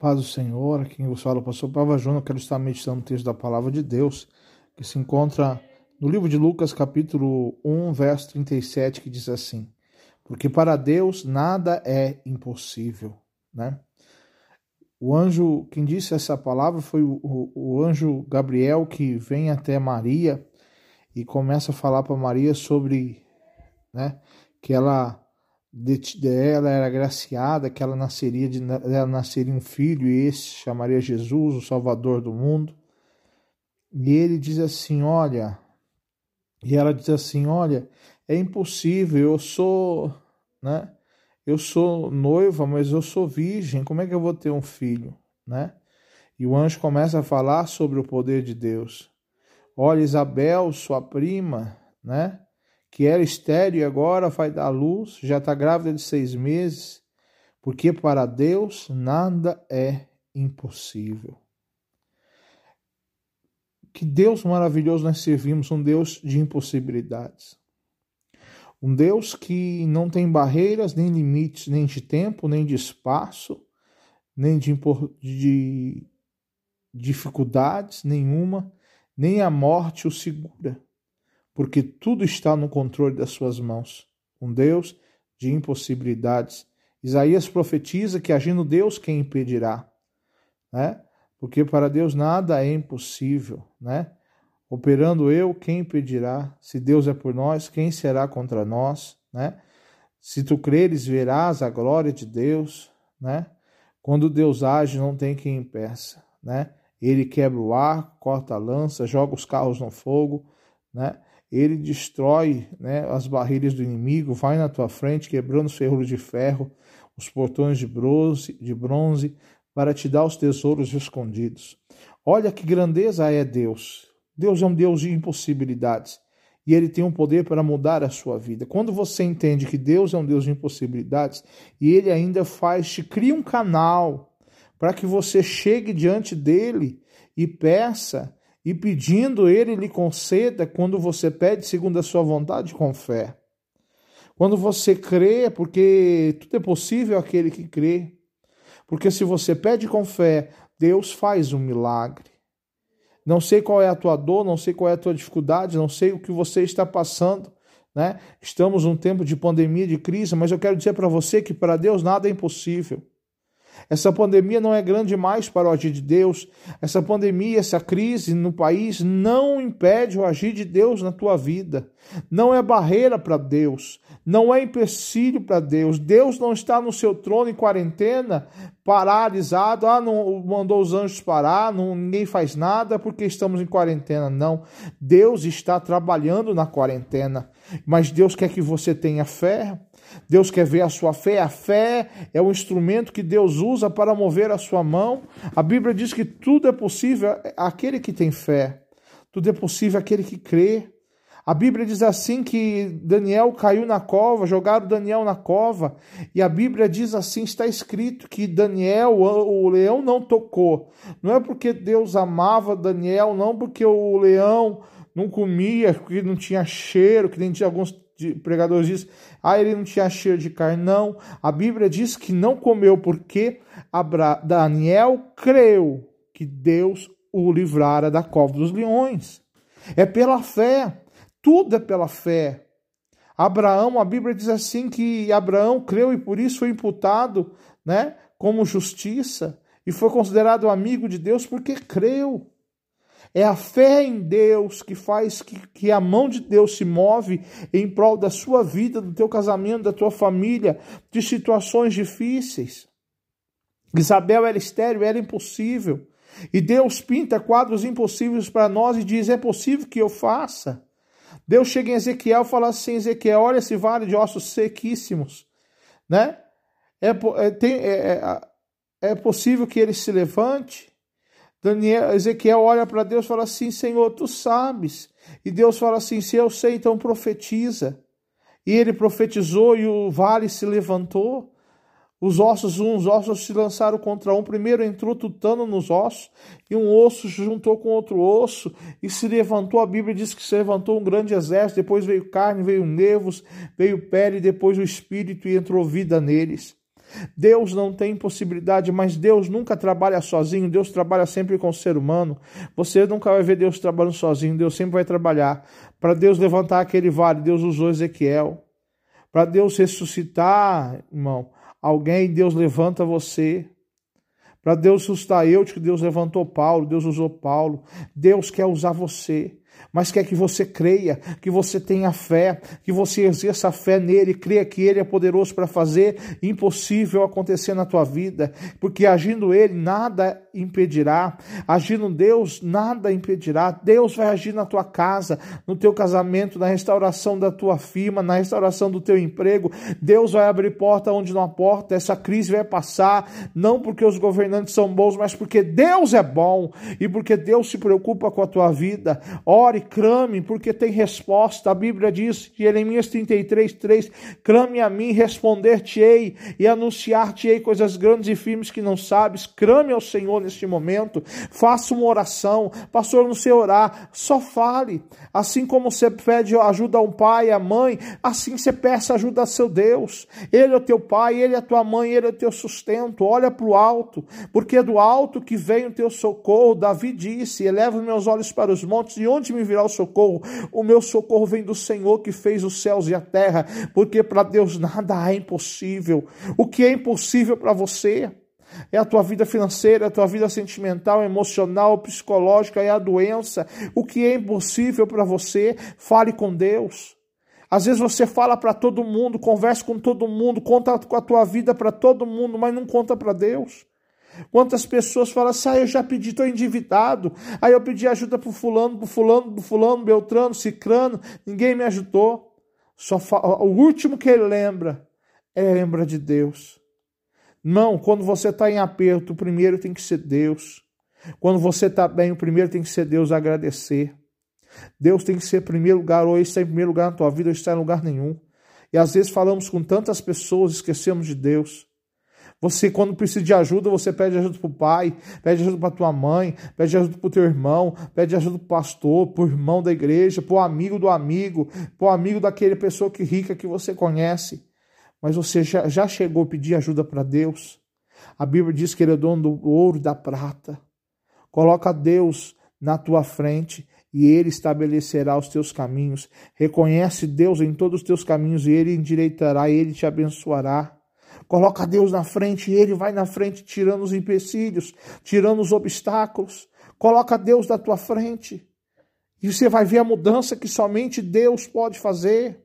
Paz do Senhor, aqui quem vos fala, o pastor Pava Júnior, quero estar meditando o texto da palavra de Deus, que se encontra no livro de Lucas, capítulo 1, verso 37, que diz assim: Porque para Deus nada é impossível, né? O anjo, quem disse essa palavra foi o, o, o anjo Gabriel, que vem até Maria e começa a falar para Maria sobre, né, que ela ela era agraciada, que ela nasceria de ela nasceria um filho e esse chamaria Jesus, o Salvador do mundo. E ele diz assim, olha, e ela diz assim, olha, é impossível, eu sou, né? Eu sou noiva, mas eu sou virgem, como é que eu vou ter um filho, né? E o anjo começa a falar sobre o poder de Deus. Olha, Isabel, sua prima, né? Que era estéreo e agora vai dar luz, já está grávida de seis meses, porque para Deus nada é impossível. Que Deus maravilhoso nós servimos, um Deus de impossibilidades. Um Deus que não tem barreiras, nem limites, nem de tempo, nem de espaço, nem de, de dificuldades nenhuma, nem a morte o segura porque tudo está no controle das suas mãos. Um Deus de impossibilidades. Isaías profetiza que agindo Deus quem impedirá, né? Porque para Deus nada é impossível, né? Operando eu, quem impedirá? Se Deus é por nós, quem será contra nós, né? Se tu creres, verás a glória de Deus, né? Quando Deus age, não tem quem impeça, né? Ele quebra o ar, corta a lança, joga os carros no fogo, né? Ele destrói né, as barreiras do inimigo, vai na tua frente, quebrando os ferros de ferro, os portões de bronze, de bronze, para te dar os tesouros escondidos. Olha que grandeza é Deus. Deus é um Deus de impossibilidades e ele tem um poder para mudar a sua vida. Quando você entende que Deus é um Deus de impossibilidades e ele ainda faz, te cria um canal para que você chegue diante dele e peça e pedindo ele lhe conceda quando você pede segundo a sua vontade com fé. Quando você crê, porque tudo é possível aquele que crê. Porque se você pede com fé, Deus faz um milagre. Não sei qual é a tua dor, não sei qual é a tua dificuldade, não sei o que você está passando, né? Estamos num tempo de pandemia, de crise, mas eu quero dizer para você que para Deus nada é impossível. Essa pandemia não é grande demais para o agir de Deus. Essa pandemia, essa crise no país não impede o agir de Deus na tua vida. Não é barreira para Deus. Não é empecilho para Deus. Deus não está no seu trono em quarentena, paralisado. Ah, não mandou os anjos parar, não, ninguém faz nada porque estamos em quarentena. Não. Deus está trabalhando na quarentena. Mas Deus quer que você tenha fé. Deus quer ver a sua fé. A fé é o instrumento que Deus usa para mover a sua mão. A Bíblia diz que tudo é possível àquele que tem fé. Tudo é possível àquele que crê. A Bíblia diz assim que Daniel caiu na cova, jogaram Daniel na cova, e a Bíblia diz assim, está escrito que Daniel, o leão não tocou. Não é porque Deus amava Daniel, não porque o leão não comia, porque não tinha cheiro, que nem tinha alguns pregadores dizem, ah, ele não tinha cheiro de carne. Não, a Bíblia diz que não comeu porque Abra Daniel creu que Deus o livrara da cova dos leões. É pela fé, tudo é pela fé. Abraão, a Bíblia diz assim que Abraão creu e por isso foi imputado, né, como justiça e foi considerado amigo de Deus porque creu. É a fé em Deus que faz que, que a mão de Deus se move em prol da sua vida, do teu casamento, da tua família, de situações difíceis. Isabel era estéreo, era impossível. E Deus pinta quadros impossíveis para nós e diz: é possível que eu faça. Deus chega em Ezequiel e fala assim: Ezequiel, olha esse vale de ossos sequíssimos. Né? É, é, tem, é, é, é possível que ele se levante. Daniel, Ezequiel olha para Deus e fala assim: Senhor, tu sabes. E Deus fala assim: Se eu sei, então profetiza. E ele profetizou e o vale se levantou. Os ossos, uns ossos se lançaram contra um. Primeiro entrou tutano nos ossos, e um osso se juntou com outro osso, e se levantou. A Bíblia diz que se levantou um grande exército. Depois veio carne, veio nervos, veio pele, depois o espírito, e entrou vida neles. Deus não tem impossibilidade, mas Deus nunca trabalha sozinho, Deus trabalha sempre com o ser humano. Você nunca vai ver Deus trabalhando sozinho, Deus sempre vai trabalhar. Para Deus levantar aquele vale, Deus usou Ezequiel. Para Deus ressuscitar, irmão, alguém, Deus levanta você. Para Deus suscitar eu, que Deus levantou Paulo, Deus usou Paulo. Deus quer usar você mas quer que você creia, que você tenha fé, que você exerça a fé nele, creia que ele é poderoso para fazer impossível acontecer na tua vida, porque agindo ele, nada impedirá, agindo Deus, nada impedirá. Deus vai agir na tua casa, no teu casamento, na restauração da tua firma, na restauração do teu emprego. Deus vai abrir porta onde não há porta, essa crise vai passar, não porque os governantes são bons, mas porque Deus é bom e porque Deus se preocupa com a tua vida. Ore ore, clame, porque tem resposta. A Bíblia diz, Jeremias 33, 3, clame a mim, responder-te-ei e anunciar-te-ei coisas grandes e firmes que não sabes. Clame ao Senhor neste momento, faça uma oração. Pastor, não sei orar, só fale. Assim como você pede ajuda a um pai, a mãe, assim você peça ajuda a seu Deus. Ele é o teu pai, ele é a tua mãe, ele é o teu sustento. Olha para o alto, porque é do alto que vem o teu socorro. Davi disse: Eleva meus olhos para os montes, e onde me virá o socorro. O meu socorro vem do Senhor que fez os céus e a terra, porque para Deus nada é impossível. O que é impossível para você? É a tua vida financeira, a tua vida sentimental, emocional, psicológica, é a doença. O que é impossível para você, fale com Deus. Às vezes você fala para todo mundo, conversa com todo mundo, conta com a tua vida para todo mundo, mas não conta para Deus. Quantas pessoas falam assim, ah, eu já pedi, estou endividado. Aí eu pedi ajuda para fulano, para fulano, para fulano, Beltrano, Cicrano, ninguém me ajudou. Só O último que ele lembra é lembra de Deus. Não, quando você está em aperto, o primeiro tem que ser Deus. Quando você está bem, o primeiro tem que ser Deus agradecer. Deus tem que ser primeiro lugar, ou está em primeiro lugar na tua vida, ou está em lugar nenhum. E às vezes falamos com tantas pessoas, esquecemos de Deus. Você, quando precisa de ajuda, você pede ajuda para o pai, pede ajuda para tua mãe, pede ajuda para o teu irmão, pede ajuda para o pastor, para o irmão da igreja, para o amigo do amigo, para o amigo daquele pessoa que rica que você conhece. Mas você já, já chegou a pedir ajuda para Deus? A Bíblia diz que Ele é dono do ouro e da prata. Coloca Deus na tua frente e Ele estabelecerá os teus caminhos. Reconhece Deus em todos os teus caminhos e Ele endireitará, Ele te abençoará. Coloca Deus na frente e Ele vai na frente, tirando os empecilhos, tirando os obstáculos. Coloca Deus na tua frente. E você vai ver a mudança que somente Deus pode fazer.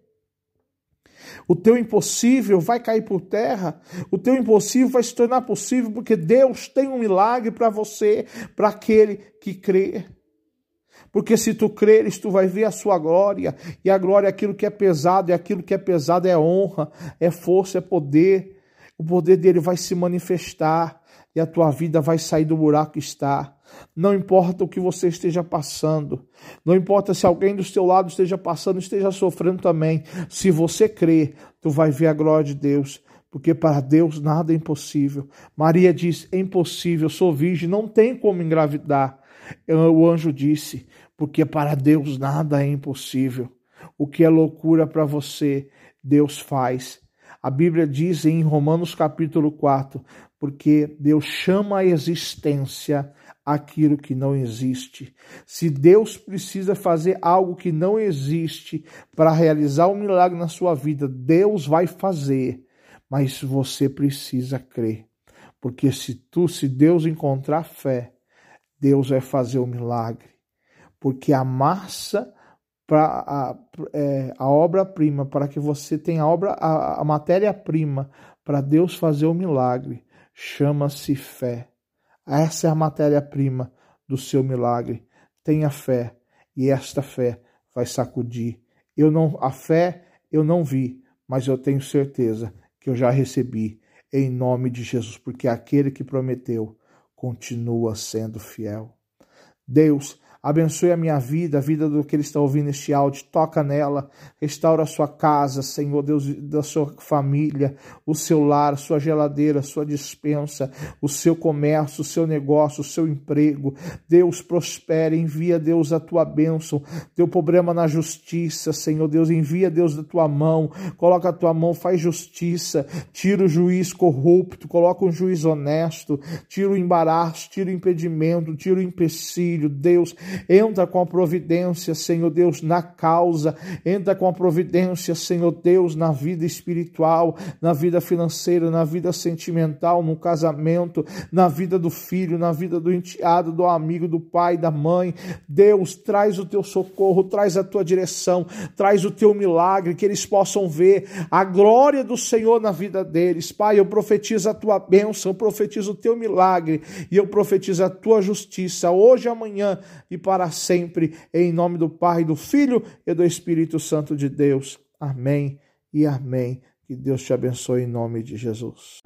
O teu impossível vai cair por terra, o teu impossível vai se tornar possível, porque Deus tem um milagre para você, para aquele que crê. Porque se tu creres, tu vai ver a sua glória, e a glória é aquilo que é pesado, e aquilo que é pesado é honra, é força, é poder o poder dele vai se manifestar e a tua vida vai sair do buraco que está. Não importa o que você esteja passando, não importa se alguém do seu lado esteja passando, esteja sofrendo também. Se você crê, tu vai ver a glória de Deus, porque para Deus nada é impossível. Maria diz: é impossível, sou virgem, não tem como engravidar. O anjo disse: porque para Deus nada é impossível. O que é loucura para você, Deus faz. A Bíblia diz em Romanos capítulo 4, porque Deus chama a existência aquilo que não existe. Se Deus precisa fazer algo que não existe para realizar um milagre na sua vida, Deus vai fazer, mas você precisa crer. Porque se tu, se Deus encontrar fé, Deus vai fazer o milagre. Porque a massa para a, é, a obra-prima, para que você tenha a, obra, a, a matéria-prima para Deus fazer o milagre, chama-se fé. Essa é a matéria-prima do seu milagre. Tenha fé e esta fé vai sacudir. Eu não, a fé eu não vi, mas eu tenho certeza que eu já recebi em nome de Jesus, porque aquele que prometeu continua sendo fiel. Deus Abençoe a minha vida, a vida do que ele está ouvindo este áudio. Toca nela, restaura a sua casa, Senhor Deus, da sua família, o seu lar, sua geladeira, sua dispensa, o seu comércio, o seu negócio, o seu emprego. Deus prospere, envia, Deus, a tua bênção. Teu problema na justiça, Senhor Deus, envia, Deus, da tua mão. Coloca a tua mão, faz justiça. Tira o juiz corrupto, coloca um juiz honesto. Tira o embaraço, tira o impedimento, tira o empecilho. Deus, entra com a providência, Senhor Deus, na causa. Entra com a providência, Senhor Deus, na vida espiritual, na vida financeira, na vida sentimental, no casamento, na vida do filho, na vida do enteado, do amigo, do pai, da mãe. Deus, traz o teu socorro, traz a tua direção, traz o teu milagre, que eles possam ver a glória do Senhor na vida deles. Pai, eu profetizo a tua bênção, eu profetizo o teu milagre e eu profetizo a tua justiça hoje, amanhã e para sempre, em nome do Pai, do Filho e do Espírito Santo de Deus. Amém e amém. Que Deus te abençoe em nome de Jesus.